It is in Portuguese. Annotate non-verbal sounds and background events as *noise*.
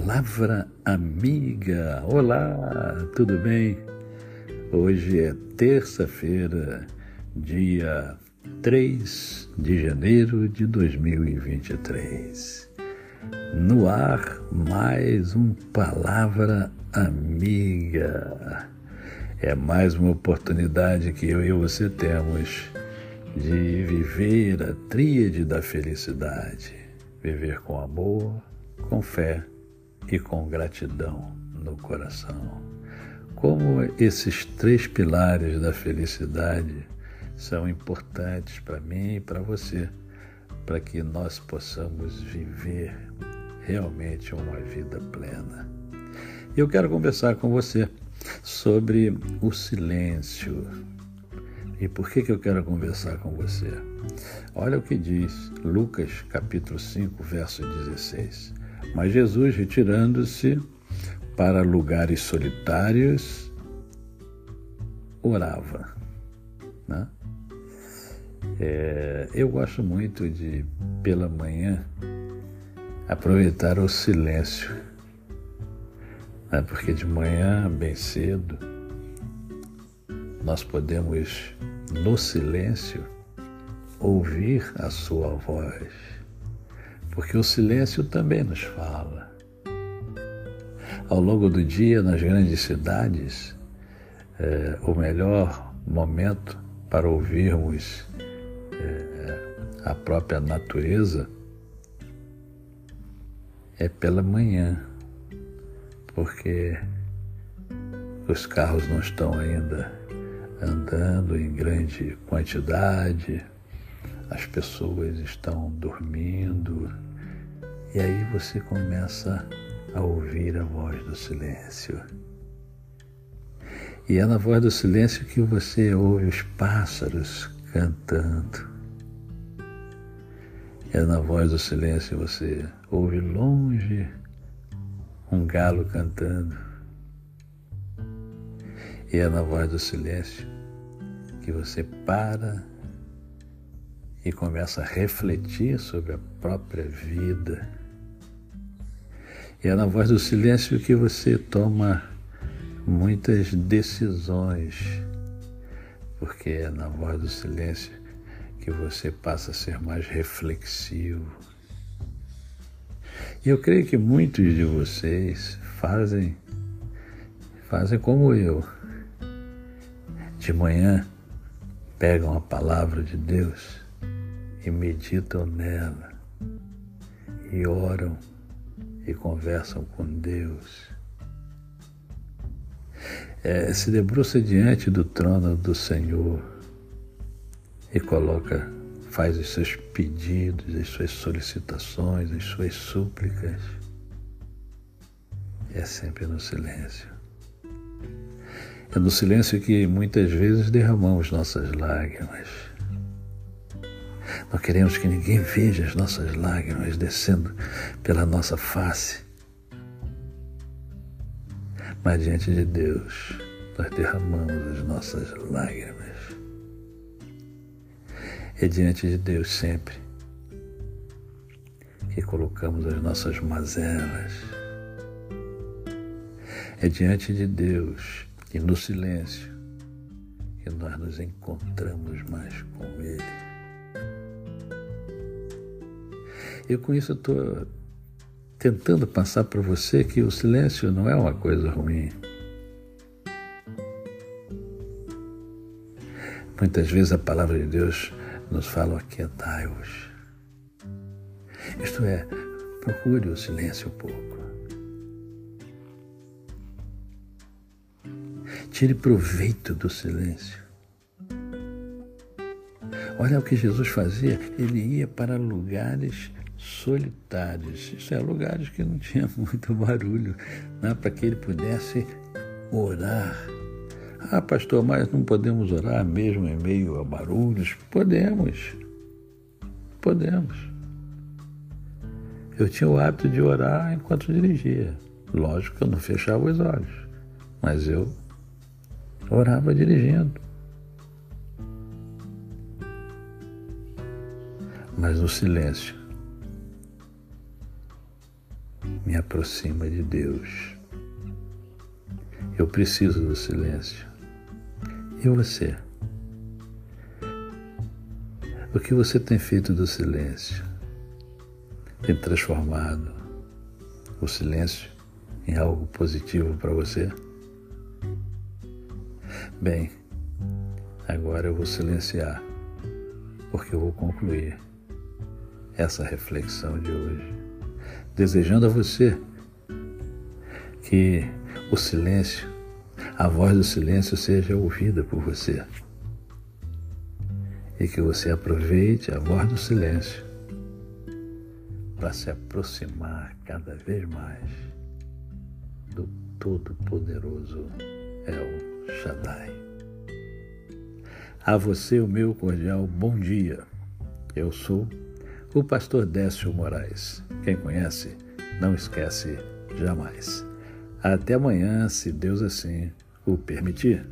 Palavra Amiga. Olá, tudo bem? Hoje é terça-feira, dia 3 de janeiro de 2023. No ar, mais um Palavra Amiga. É mais uma oportunidade que eu e você temos de viver a tríade da felicidade. Viver com amor, com fé e com gratidão no coração. Como esses três pilares da felicidade são importantes para mim e para você, para que nós possamos viver realmente uma vida plena. Eu quero conversar com você sobre o silêncio. E por que, que eu quero conversar com você? Olha o que diz Lucas capítulo 5, verso 16. Mas Jesus, retirando-se para lugares solitários, orava. Né? É, eu gosto muito de, pela manhã, aproveitar o silêncio. Né? Porque de manhã, bem cedo, nós podemos, no silêncio, ouvir a sua voz porque o silêncio também nos fala. Ao longo do dia, nas grandes cidades, é, o melhor momento para ouvirmos é, a própria natureza é pela manhã, porque os carros não estão ainda andando em grande quantidade, as pessoas estão dormindo, e aí você começa a ouvir a voz do silêncio. E é na voz do silêncio que você ouve os pássaros cantando. É na voz do silêncio que você ouve longe um galo cantando. E é na voz do silêncio que você para e começa a refletir sobre a própria vida e é na voz do silêncio que você toma muitas decisões, porque é na voz do silêncio que você passa a ser mais reflexivo. E eu creio que muitos de vocês fazem fazem como eu. De manhã pegam a palavra de Deus e meditam nela e oram e conversam com Deus. É, se debruça diante do trono do Senhor e coloca, faz os seus pedidos, as suas solicitações, as suas súplicas. É sempre no silêncio. É no silêncio que muitas vezes derramamos nossas lágrimas não queremos que ninguém veja as nossas lágrimas descendo pela nossa face. Mas diante de Deus, nós derramamos as nossas lágrimas. É diante de Deus sempre que colocamos as nossas mazelas. É diante de Deus e no silêncio que nós nos encontramos mais com Ele. Eu com isso estou tentando passar para você que o silêncio não é uma coisa ruim. Muitas vezes a palavra de Deus nos fala aquietai-vos. Isto é, procure o silêncio um pouco. Tire proveito do silêncio. Olha o que Jesus fazia. Ele ia para lugares solitários. Isso é, lugares que não tinha *laughs* muito barulho, né, para que ele pudesse orar. Ah, pastor, mas não podemos orar mesmo em meio a barulhos? Podemos. Podemos. Eu tinha o hábito de orar enquanto dirigia. Lógico que eu não fechava os olhos, mas eu orava dirigindo. Mas no silêncio minha aproxima de Deus. Eu preciso do silêncio. E você? O que você tem feito do silêncio? Tem transformado o silêncio em algo positivo para você? Bem, agora eu vou silenciar, porque eu vou concluir essa reflexão de hoje, desejando a você que o silêncio, a voz do silêncio seja ouvida por você e que você aproveite a voz do silêncio para se aproximar cada vez mais do Todo-Poderoso El Shaddai. A você o meu cordial bom dia. Eu sou o pastor Décio Moraes. Quem conhece, não esquece jamais. Até amanhã, se Deus assim o permitir.